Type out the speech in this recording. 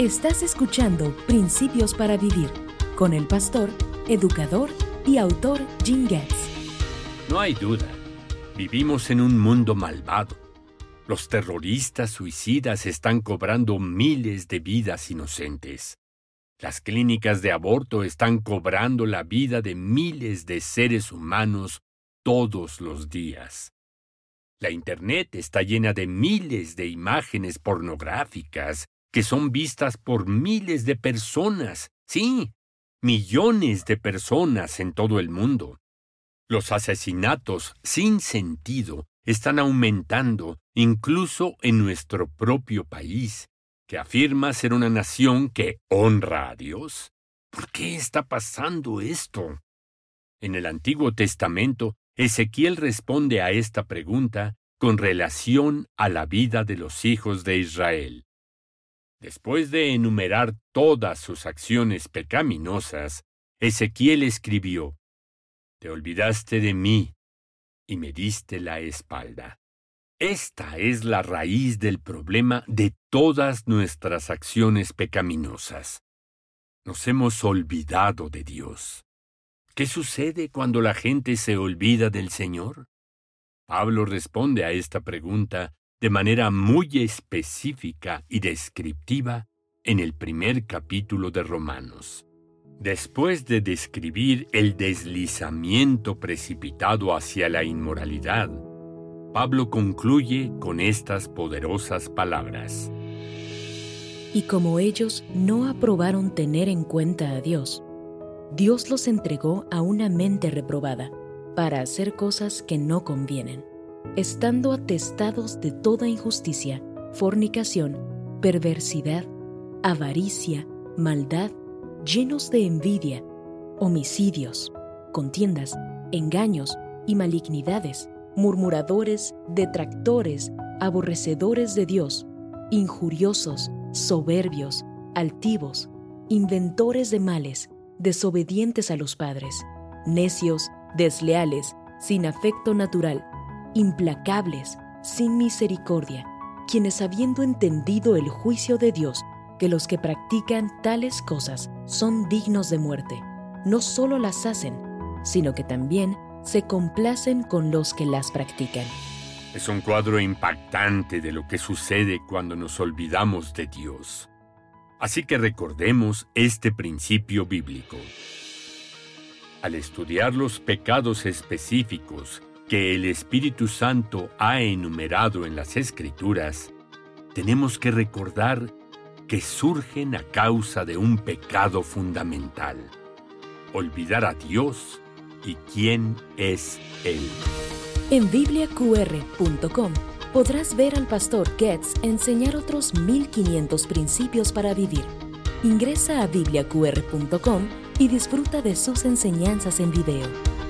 Estás escuchando Principios para Vivir con el pastor, educador y autor Jim Getz. No hay duda, vivimos en un mundo malvado. Los terroristas suicidas están cobrando miles de vidas inocentes. Las clínicas de aborto están cobrando la vida de miles de seres humanos todos los días. La Internet está llena de miles de imágenes pornográficas que son vistas por miles de personas, sí, millones de personas en todo el mundo. Los asesinatos sin sentido están aumentando incluso en nuestro propio país, que afirma ser una nación que honra a Dios. ¿Por qué está pasando esto? En el Antiguo Testamento Ezequiel responde a esta pregunta con relación a la vida de los hijos de Israel. Después de enumerar todas sus acciones pecaminosas, Ezequiel escribió, Te olvidaste de mí y me diste la espalda. Esta es la raíz del problema de todas nuestras acciones pecaminosas. Nos hemos olvidado de Dios. ¿Qué sucede cuando la gente se olvida del Señor? Pablo responde a esta pregunta de manera muy específica y descriptiva en el primer capítulo de Romanos. Después de describir el deslizamiento precipitado hacia la inmoralidad, Pablo concluye con estas poderosas palabras. Y como ellos no aprobaron tener en cuenta a Dios, Dios los entregó a una mente reprobada para hacer cosas que no convienen, estando atestados de toda injusticia, fornicación, perversidad, avaricia, maldad, llenos de envidia, homicidios, contiendas, engaños y malignidades, murmuradores, detractores, aborrecedores de Dios, injuriosos, soberbios, altivos, inventores de males, desobedientes a los padres, necios, desleales, sin afecto natural, implacables, sin misericordia, quienes habiendo entendido el juicio de Dios, que los que practican tales cosas son dignos de muerte, no solo las hacen, sino que también se complacen con los que las practican. Es un cuadro impactante de lo que sucede cuando nos olvidamos de Dios. Así que recordemos este principio bíblico. Al estudiar los pecados específicos que el Espíritu Santo ha enumerado en las Escrituras, tenemos que recordar que surgen a causa de un pecado fundamental, olvidar a Dios y quién es Él. En bibliaqr.com podrás ver al pastor Getz enseñar otros 1500 principios para vivir. Ingresa a bibliaqr.com y disfruta de sus enseñanzas en video.